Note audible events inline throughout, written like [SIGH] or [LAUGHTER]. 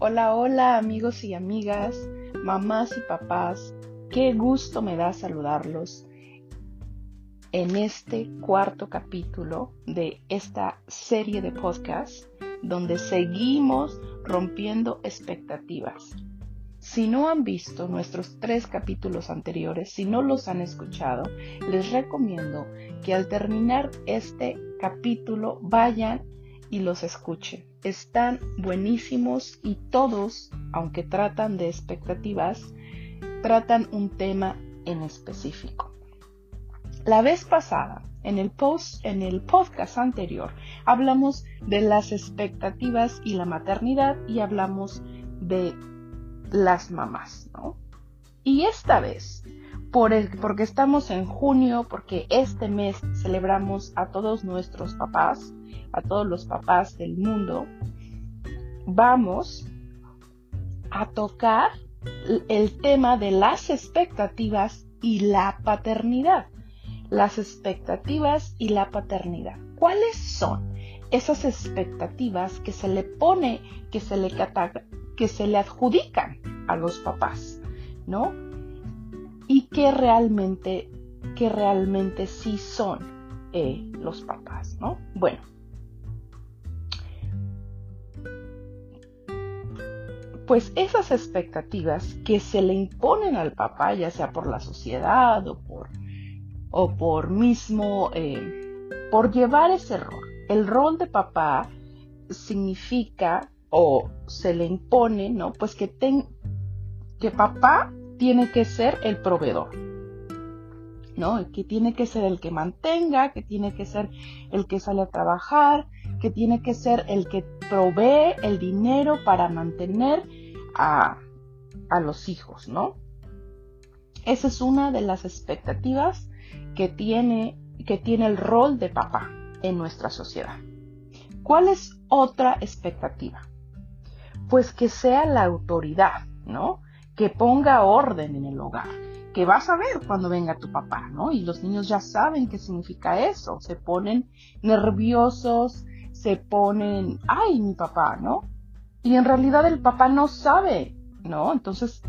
Hola, hola amigos y amigas, mamás y papás, qué gusto me da saludarlos en este cuarto capítulo de esta serie de podcasts donde seguimos rompiendo expectativas. Si no han visto nuestros tres capítulos anteriores, si no los han escuchado, les recomiendo que al terminar este capítulo vayan y los escuchen. Están buenísimos y todos, aunque tratan de expectativas, tratan un tema en específico. La vez pasada, en el post, en el podcast anterior, hablamos de las expectativas y la maternidad y hablamos de las mamás, ¿no? Y esta vez, por porque estamos en junio, porque este mes celebramos a todos nuestros papás, a todos los papás del mundo, vamos a tocar el tema de las expectativas y la paternidad. Las expectativas y la paternidad. ¿Cuáles son esas expectativas que se le pone, que se le, que se le adjudican a los papás? ¿No? Y que realmente, que realmente sí son eh, los papás, ¿no? Bueno, pues esas expectativas que se le imponen al papá, ya sea por la sociedad o por, o por mismo, eh, por llevar ese rol. El rol de papá significa o se le impone, ¿no? Pues que, ten, que papá tiene que ser el proveedor, ¿no? Que tiene que ser el que mantenga, que tiene que ser el que sale a trabajar, que tiene que ser el que provee el dinero para mantener a, los hijos, ¿no? Esa es una de las expectativas que tiene, que tiene el rol de papá en nuestra sociedad. ¿Cuál es otra expectativa? Pues que sea la autoridad, ¿no? Que ponga orden en el hogar, que vas a ver cuando venga tu papá, ¿no? Y los niños ya saben qué significa eso, se ponen nerviosos, se ponen, ay, mi papá, ¿no? Y en realidad el papá no sabe, ¿no? Entonces,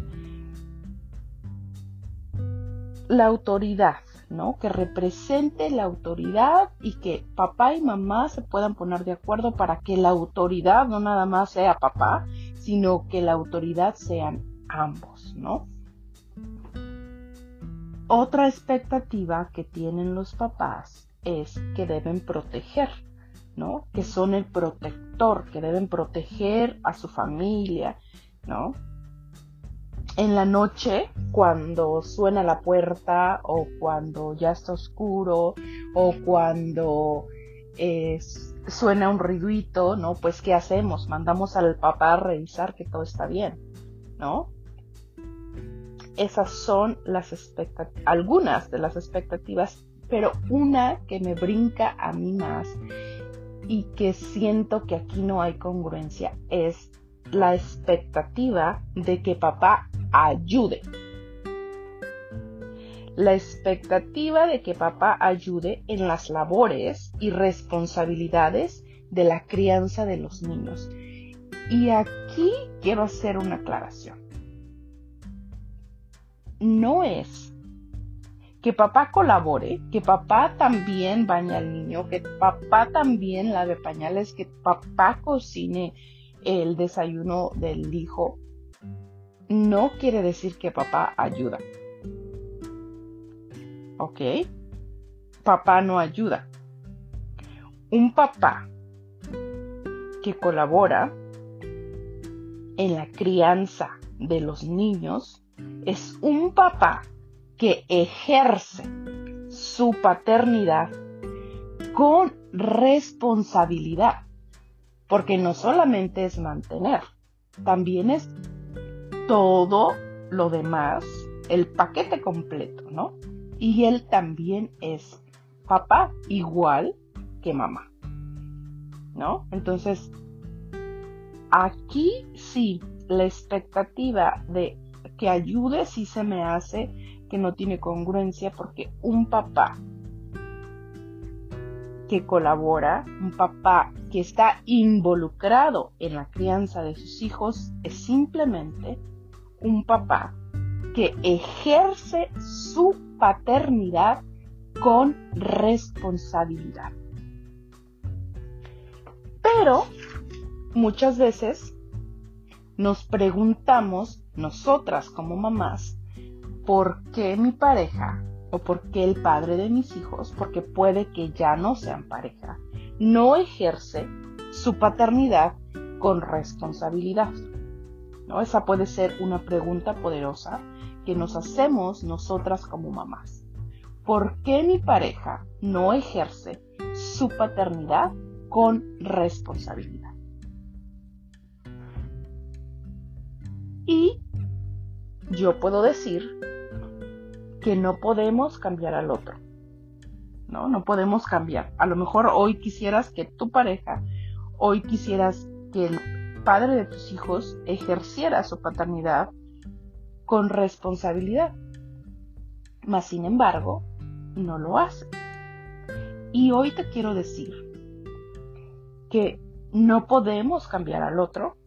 la autoridad, ¿no? Que represente la autoridad y que papá y mamá se puedan poner de acuerdo para que la autoridad no nada más sea papá, sino que la autoridad sean ambos, ¿no? Otra expectativa que tienen los papás es que deben proteger, ¿no? Que son el protector, que deben proteger a su familia, ¿no? En la noche, cuando suena la puerta o cuando ya está oscuro o cuando suena un ruidito, ¿no? Pues ¿qué hacemos? Mandamos al papá a revisar que todo está bien, ¿no? Esas son las algunas de las expectativas, pero una que me brinca a mí más y que siento que aquí no hay congruencia es la expectativa de que papá ayude. La expectativa de que papá ayude en las labores y responsabilidades de la crianza de los niños. Y aquí quiero hacer una aclaración. No es que papá colabore, que papá también bañe al niño, que papá también lave pañales, que papá cocine el desayuno del hijo, no quiere decir que papá ayuda. ¿Ok? Papá no ayuda. Un papá que colabora en la crianza de los niños es un papá que ejerce su paternidad con responsabilidad, porque no solamente es mantener, también es todo lo demás, el paquete completo, ¿no? Y él también es papá igual que mamá, ¿no? Entonces, aquí sí, la expectativa de que ayude sí se me hace que no tiene congruencia porque un papá que colabora, un papá que está involucrado en la crianza de sus hijos, es simplemente un papá que ejerce su paternidad con responsabilidad. Pero muchas veces nos preguntamos, nosotras como mamás, ¿por qué mi pareja o por qué el padre de mis hijos, porque puede que ya no sean pareja, no ejerce su paternidad con responsabilidad? ¿No? Esa puede ser una pregunta poderosa que nos hacemos nosotras como mamás. ¿Por qué mi pareja no ejerce su paternidad con responsabilidad? Y yo puedo decir que no podemos cambiar al otro. No, no podemos cambiar. A lo mejor hoy quisieras que tu pareja, hoy quisieras que el padre de tus hijos ejerciera su paternidad con responsabilidad. Mas, sin embargo, no lo hace. Y hoy te quiero decir que no podemos cambiar al otro,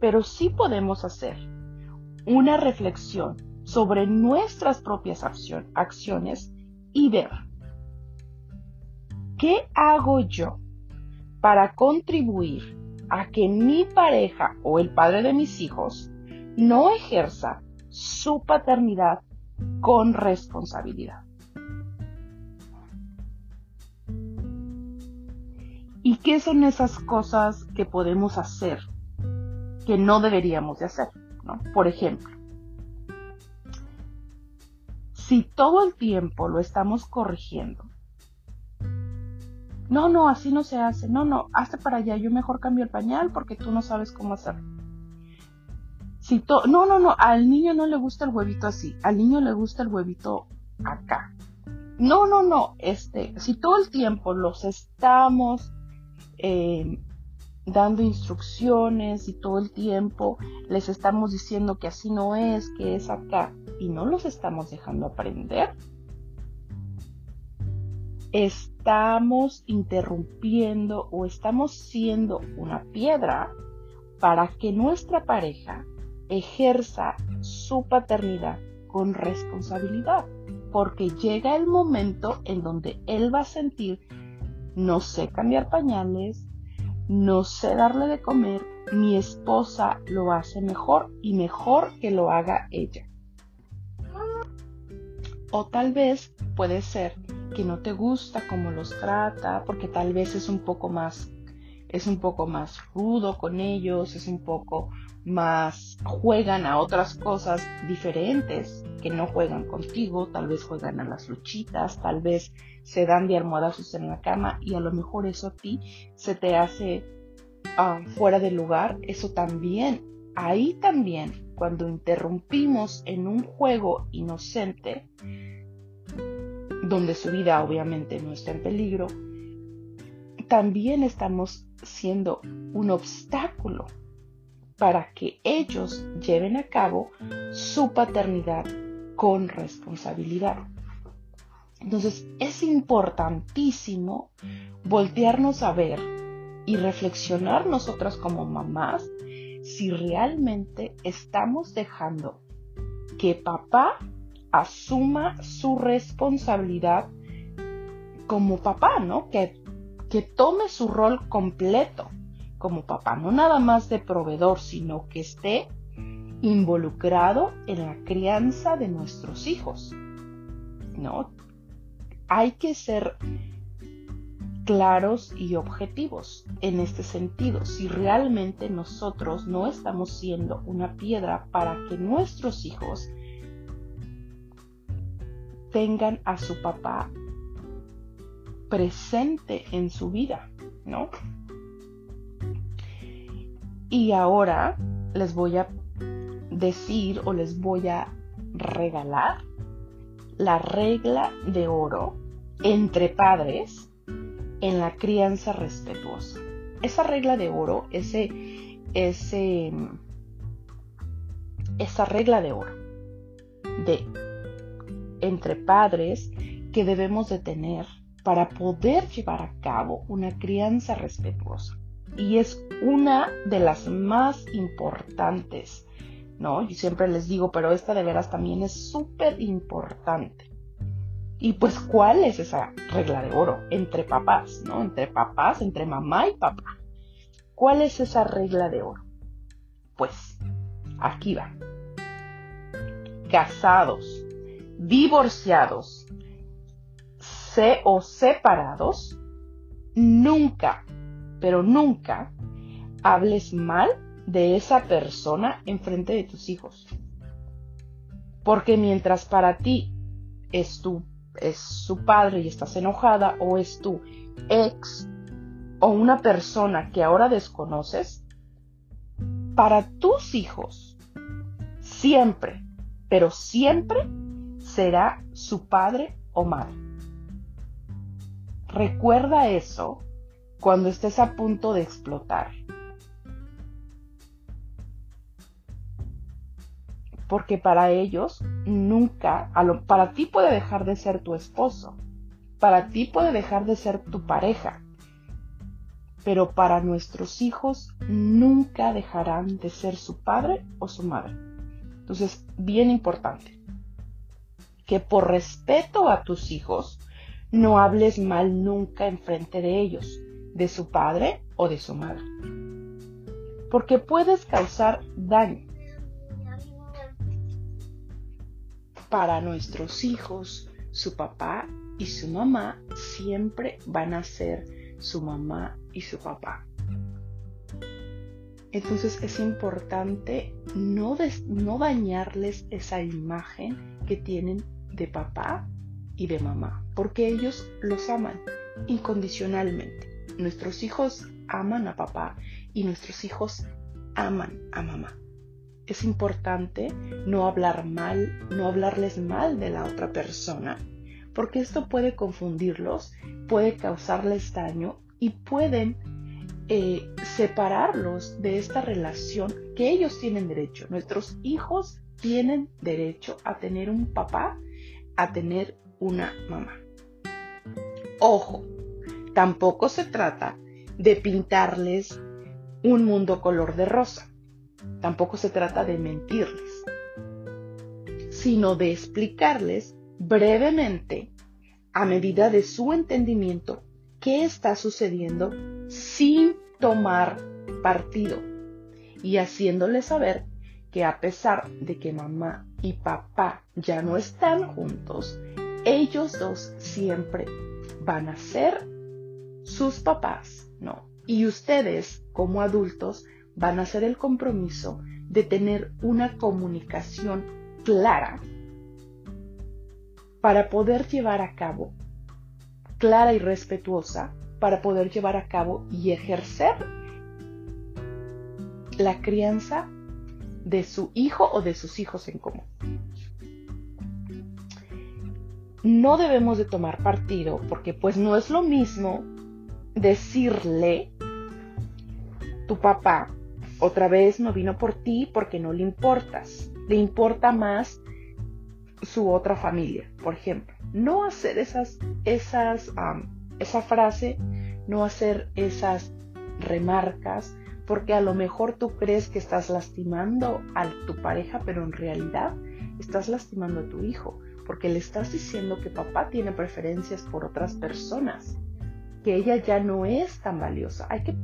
pero sí podemos hacer una reflexión sobre nuestras propias acciones y ver qué hago yo para contribuir a que mi pareja o el padre de mis hijos no ejerza su paternidad con responsabilidad. ¿Y qué son esas cosas que podemos hacer que no deberíamos de hacer? Por ejemplo, si todo el tiempo lo estamos corrigiendo, no, no, así no se hace, no, no, hazte para allá, yo mejor cambio el pañal porque tú no sabes cómo hacerlo. Si no, no, no, al niño no le gusta el huevito así, al niño le gusta el huevito acá. No, no, no, este, si todo el tiempo los estamos eh, dando instrucciones y todo el tiempo les estamos diciendo que así no es, que es acá, y no los estamos dejando aprender, estamos interrumpiendo o estamos siendo una piedra para que nuestra pareja ejerza su paternidad con responsabilidad, porque llega el momento en donde él va a sentir, no sé cambiar pañales, no sé darle de comer, mi esposa lo hace mejor y mejor que lo haga ella. O tal vez puede ser que no te gusta cómo los trata, porque tal vez es un poco más es un poco más rudo con ellos, es un poco más juegan a otras cosas diferentes que no juegan contigo, tal vez juegan a las luchitas, tal vez se dan de almohadazos en la cama y a lo mejor eso a ti se te hace ah, fuera de lugar, eso también, ahí también, cuando interrumpimos en un juego inocente, donde su vida obviamente no está en peligro, también estamos siendo un obstáculo para que ellos lleven a cabo su paternidad con responsabilidad. Entonces es importantísimo voltearnos a ver y reflexionar nosotras como mamás si realmente estamos dejando que papá asuma su responsabilidad como papá, ¿no? Que, que tome su rol completo como papá, no nada más de proveedor, sino que esté involucrado en la crianza de nuestros hijos. ¿No? Hay que ser claros y objetivos en este sentido. Si realmente nosotros no estamos siendo una piedra para que nuestros hijos tengan a su papá presente en su vida, ¿no? Y ahora les voy a decir o les voy a regalar la regla de oro entre padres en la crianza respetuosa. Esa regla de oro, ese, ese, esa regla de oro de entre padres que debemos de tener para poder llevar a cabo una crianza respetuosa. Y es una de las más importantes, ¿no? Yo siempre les digo, pero esta de veras también es súper importante. Y pues, ¿cuál es esa regla de oro? Entre papás, ¿no? Entre papás, entre mamá y papá. ¿Cuál es esa regla de oro? Pues, aquí va. Casados, divorciados o separados, nunca, pero nunca hables mal de esa persona en frente de tus hijos. Porque mientras para ti es tu es su padre y estás enojada o es tu ex o una persona que ahora desconoces, para tus hijos siempre, pero siempre será su padre o madre. Recuerda eso cuando estés a punto de explotar. Porque para ellos nunca, para ti puede dejar de ser tu esposo, para ti puede dejar de ser tu pareja, pero para nuestros hijos nunca dejarán de ser su padre o su madre. Entonces, bien importante, que por respeto a tus hijos, no hables mal nunca en frente de ellos, de su padre o de su madre, porque puedes causar daño. Para nuestros hijos, su papá y su mamá siempre van a ser su mamá y su papá. Entonces es importante no, no dañarles esa imagen que tienen de papá y de mamá, porque ellos los aman incondicionalmente. Nuestros hijos aman a papá y nuestros hijos aman a mamá. Es importante no hablar mal, no hablarles mal de la otra persona, porque esto puede confundirlos, puede causarles daño y pueden eh, separarlos de esta relación que ellos tienen derecho. Nuestros hijos tienen derecho a tener un papá, a tener una mamá. Ojo, tampoco se trata de pintarles un mundo color de rosa. Tampoco se trata de mentirles, sino de explicarles brevemente, a medida de su entendimiento, qué está sucediendo sin tomar partido y haciéndoles saber que a pesar de que mamá y papá ya no están juntos, ellos dos siempre van a ser sus papás, ¿no? Y ustedes, como adultos, van a hacer el compromiso de tener una comunicación clara para poder llevar a cabo, clara y respetuosa, para poder llevar a cabo y ejercer la crianza de su hijo o de sus hijos en común no debemos de tomar partido porque pues no es lo mismo decirle tu papá otra vez no vino por ti porque no le importas, le importa más su otra familia, por ejemplo. No hacer esas, esas, esa frase, no hacer esas remarcas, porque a lo mejor tú crees que estás lastimando a tu pareja, pero en realidad estás lastimando a tu hijo porque le estás diciendo que papá tiene preferencias por otras personas, que ella ya no es tan valiosa. Hay que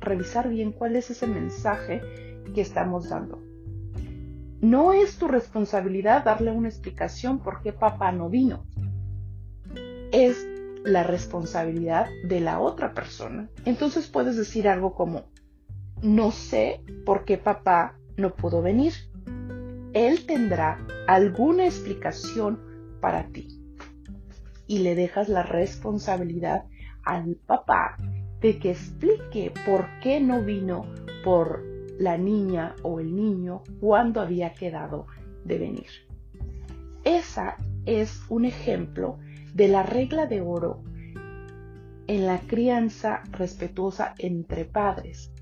revisar bien cuál es ese mensaje que estamos dando. No es tu responsabilidad darle una explicación por qué papá no vino. Es la responsabilidad de la otra persona. Entonces puedes decir algo como, no sé por qué papá no pudo venir él tendrá alguna explicación para ti. Y le dejas la responsabilidad al papá de que explique por qué no vino por la niña o el niño cuando había quedado de venir. Esa es un ejemplo de la regla de oro en la crianza respetuosa entre padres.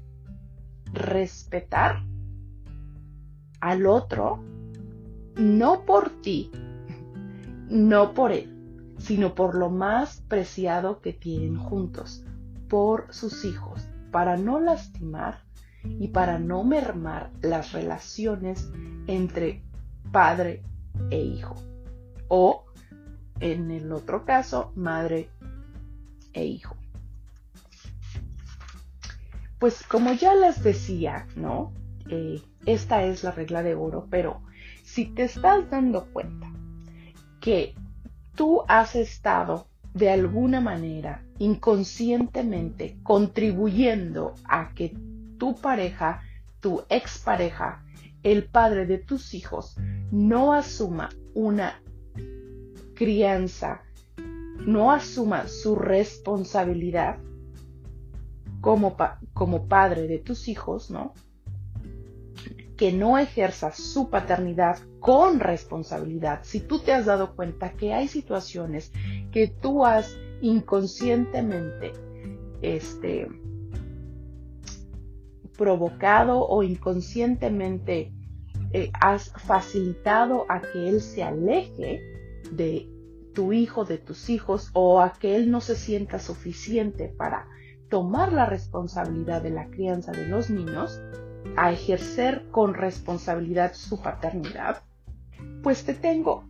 Respetar al otro, no por ti, no por él, sino por lo más preciado que tienen juntos, por sus hijos, para no lastimar y para no mermar las relaciones entre padre e hijo. O, en el otro caso, madre e hijo. Pues como ya les decía, ¿no? Eh, esta es la regla de oro, pero si te estás dando cuenta que tú has estado de alguna manera inconscientemente contribuyendo a que tu pareja, tu expareja, el padre de tus hijos, no asuma una crianza, no asuma su responsabilidad como, como padre de tus hijos, ¿no? Que no ejerza su paternidad con responsabilidad, si tú te has dado cuenta que hay situaciones que tú has inconscientemente este, provocado o inconscientemente eh, has facilitado a que él se aleje de tu hijo, de tus hijos, o a que él no se sienta suficiente para tomar la responsabilidad de la crianza de los niños, a ejercer con responsabilidad su paternidad, pues te tengo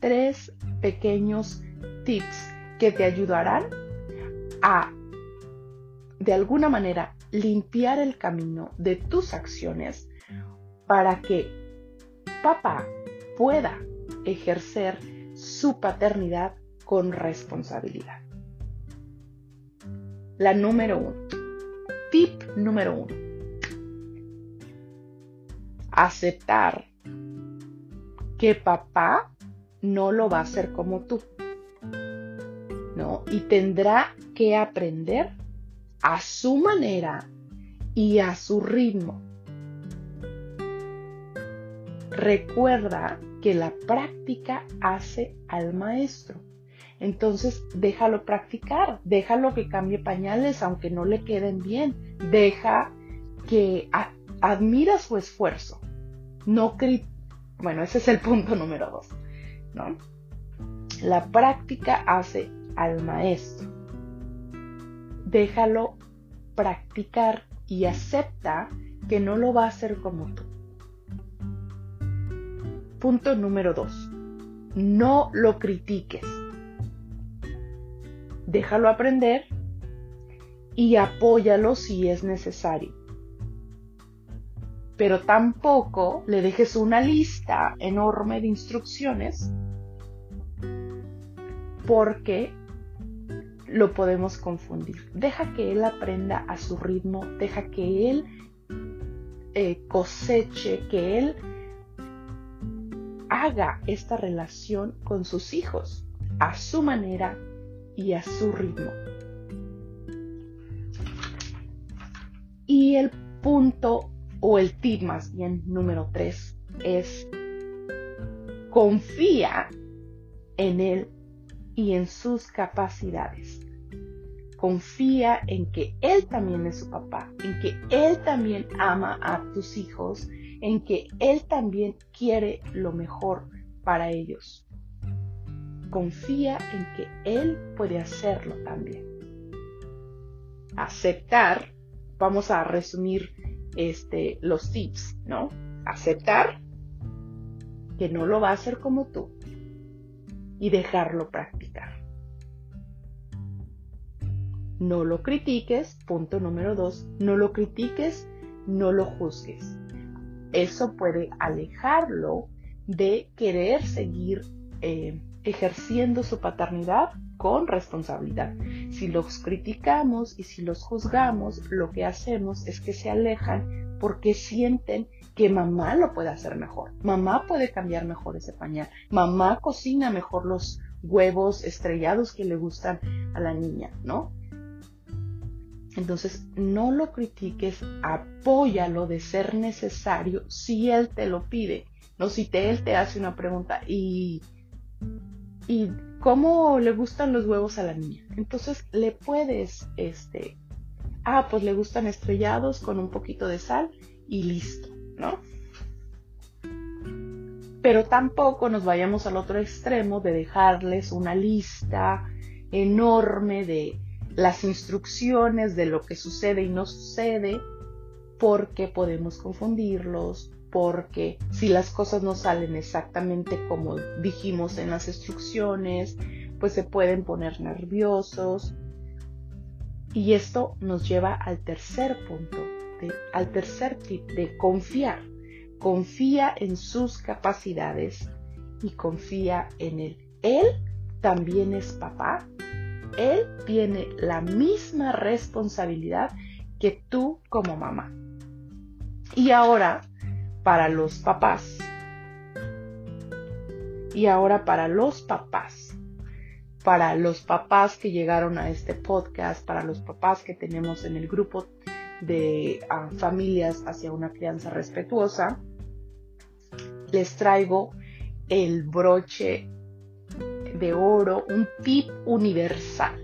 tres pequeños tips que te ayudarán a, de alguna manera, limpiar el camino de tus acciones para que papá pueda ejercer su paternidad con responsabilidad. La número uno. Tip número uno aceptar que papá no lo va a hacer como tú. ¿No? Y tendrá que aprender a su manera y a su ritmo. Recuerda que la práctica hace al maestro. Entonces déjalo practicar, déjalo que cambie pañales aunque no le queden bien, deja que admira su esfuerzo, no bueno, ese es el punto [LAUGHS] número dos, ¿no? La práctica hace al maestro. Déjalo practicar y acepta que no lo va a hacer como tú. Punto número dos. No lo critiques. Déjalo aprender y apóyalo si es necesario pero tampoco le dejes una lista enorme de instrucciones porque lo podemos confundir. Deja que él aprenda a su ritmo, deja que él eh, coseche, que él haga esta relación con sus hijos a su manera y a su ritmo. Y el punto o el tip más bien número tres es confía en él y en sus capacidades. Confía en que él también es su papá, en que él también ama a tus hijos, en que él también quiere lo mejor para ellos. Confía en que él puede hacerlo también. Aceptar, vamos a resumir este, los tips, ¿no? Aceptar que no lo va a hacer como tú y dejarlo practicar. No lo critiques, punto número dos, no lo critiques, no lo juzgues. Eso puede alejarlo de querer seguir eh, ejerciendo su paternidad con responsabilidad. Si los criticamos y si los juzgamos, lo que hacemos es que se alejan porque sienten que mamá lo puede hacer mejor. Mamá puede cambiar mejor ese pañal. Mamá cocina mejor los huevos estrellados que le gustan a la niña, ¿no? Entonces, no lo critiques, apóyalo de ser necesario si él te lo pide. No, si él te hace una pregunta y y cómo le gustan los huevos a la niña. Entonces le puedes, este, ah, pues le gustan estrellados con un poquito de sal y listo, ¿no? pero tampoco nos vayamos al otro extremo de dejarles una lista enorme de las instrucciones de lo que sucede y no sucede, porque podemos confundirlos, porque si las cosas no salen exactamente como dijimos en las instrucciones, pues se pueden poner nerviosos. Y esto nos lleva al tercer punto, al tercer tip de confiar. Confía en sus capacidades y confía en él. Él también es papá. Él tiene la misma responsabilidad que tú como mamá. Y ahora, para los papás. Y ahora para los papás. Para los papás que llegaron a este podcast, para los papás que tenemos en el grupo de ah, familias hacia una crianza respetuosa, les traigo el broche de oro, un tip universal.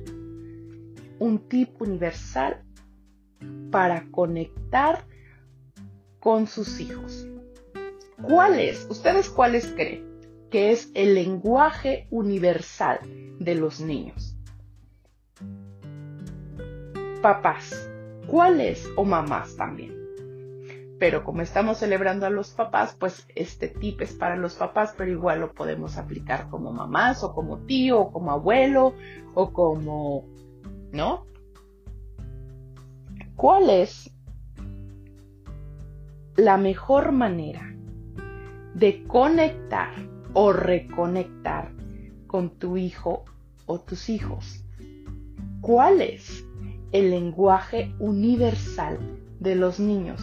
Un tip universal para conectar con sus hijos. ¿Cuál es? ¿Ustedes cuáles creen que es el lenguaje universal de los niños? Papás. ¿Cuál es? O mamás también. Pero como estamos celebrando a los papás, pues este tip es para los papás, pero igual lo podemos aplicar como mamás o como tío o como abuelo o como, ¿no? ¿Cuál es la mejor manera de conectar o reconectar con tu hijo o tus hijos. ¿Cuál es el lenguaje universal de los niños?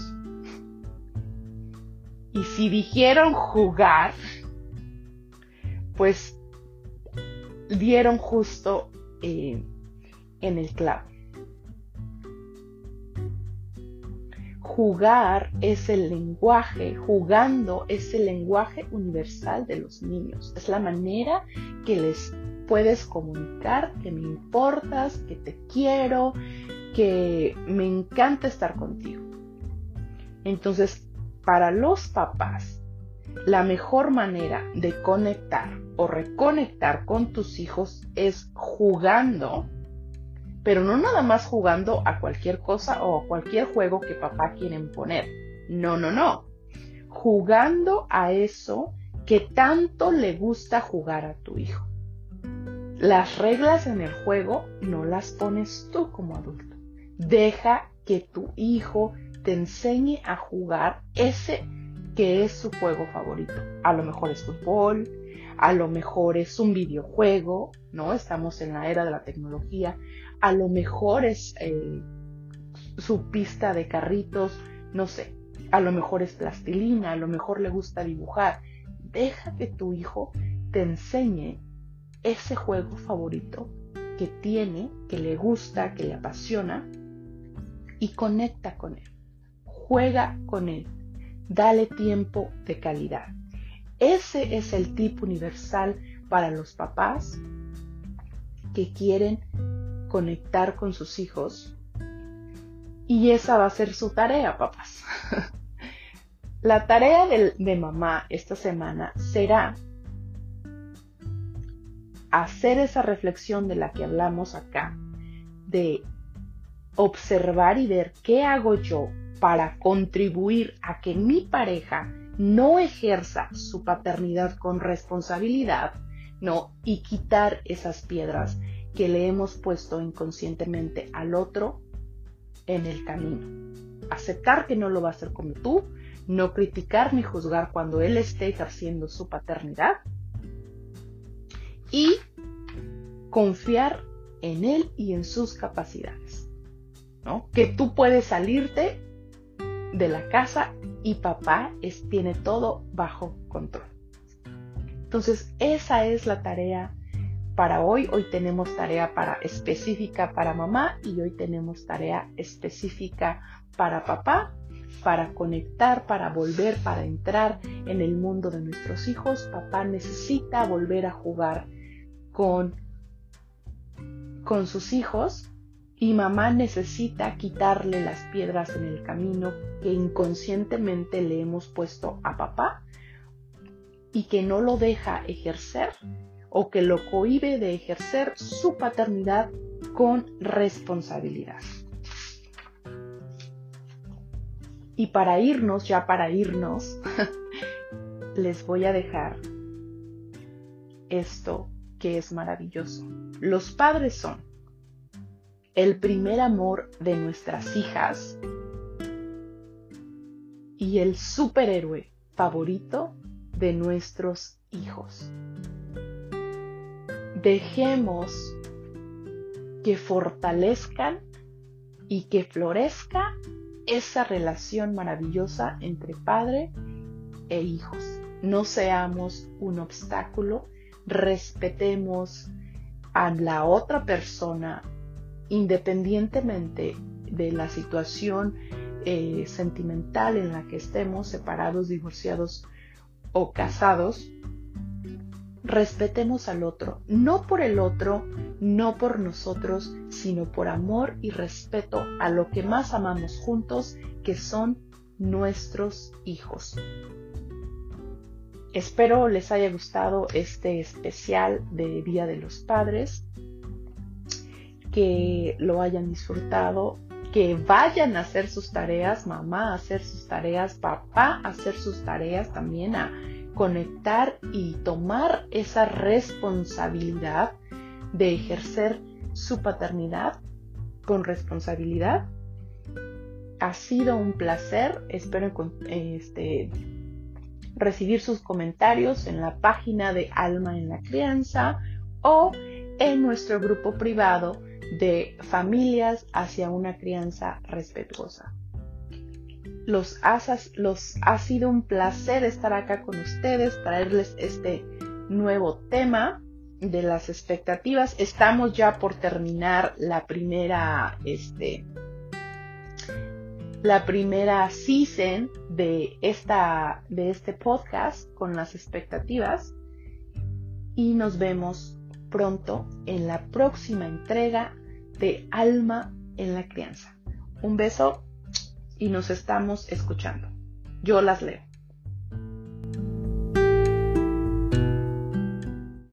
Y si dijeron jugar, pues dieron justo eh, en el clavo. Jugar es el lenguaje, jugando es el lenguaje universal de los niños. Es la manera que les puedes comunicar que me importas, que te quiero, que me encanta estar contigo. Entonces, para los papás, la mejor manera de conectar o reconectar con tus hijos es jugando pero no nada más jugando a cualquier cosa o a cualquier juego que papá quiere poner. No, no, no. Jugando a eso que tanto le gusta jugar a tu hijo. Las reglas en el juego no las pones tú como adulto. Deja que tu hijo te enseñe a jugar ese que es su juego favorito. A lo mejor es fútbol, a lo mejor es un videojuego, ¿no? Estamos en la era de la tecnología, a lo mejor es eh, su pista de carritos, no sé, a lo mejor es plastilina, a lo mejor le gusta dibujar. Deja que tu hijo te enseñe ese juego favorito que tiene, que le gusta, que le apasiona y conecta con él. Juega con él. Dale tiempo de calidad. Ese es el tipo universal para los papás que quieren conectar con sus hijos. Y esa va a ser su tarea, papás. [LAUGHS] La tarea de, de, mamá esta semana será hacer esa reflexión de la que hablamos acá, de observar y ver qué hago yo para contribuir a que mi pareja no ejerza su paternidad con responsabilidad, no, y quitar esas piedras que le hemos puesto inconscientemente al otro en el camino. Aceptar que no lo va a hacer como tú, no criticar ni juzgar cuando él esté ejerciendo su paternidad y confiar en él y en sus capacidades. ¿no? Que tú puedes salirte de la casa y papá es, tiene todo bajo control. Entonces, esa es la tarea para hoy. Hoy tenemos tarea para específica para mamá y hoy tenemos tarea específica para papá, para conectar, para volver, para entrar en el mundo de nuestros hijos. Papá necesita volver a jugar con, con sus hijos y mamá necesita quitarle las piedras en el camino que inconscientemente le hemos puesto a papá y que no lo deja ejercer o que lo cohibe de ejercer su paternidad con responsabilidad. Y para irnos, ya para irnos, [LAUGHS] les voy a dejar esto que es maravilloso. Los padres son el primer amor de nuestras hijas y el superhéroe favorito de nuestros hijos. Dejemos que fortalezcan y que florezca esa relación maravillosa entre padre e hijos. No seamos un obstáculo, respetemos a la otra persona independientemente de la situación eh, sentimental en la que estemos, separados, divorciados o casados, respetemos al otro, no por el otro, no por nosotros, sino por amor y respeto a lo que más amamos juntos, que son nuestros hijos. Espero les haya gustado este especial de Día de los Padres, que lo hayan disfrutado, que vayan a hacer sus tareas, mamá a hacer sus tareas, papá a hacer sus tareas también, a conectar y tomar esa responsabilidad de ejercer su paternidad con responsabilidad. Ha sido un placer, espero este, recibir sus comentarios en la página de Alma en la Crianza o en nuestro grupo privado de familias hacia una crianza respetuosa. Los, los ha sido un placer estar acá con ustedes, traerles este nuevo tema de las expectativas. Estamos ya por terminar la primera, este, la primera season de, esta, de este podcast con las expectativas y nos vemos pronto en la próxima entrega de Alma en la Crianza. Un beso y nos estamos escuchando. Yo las leo.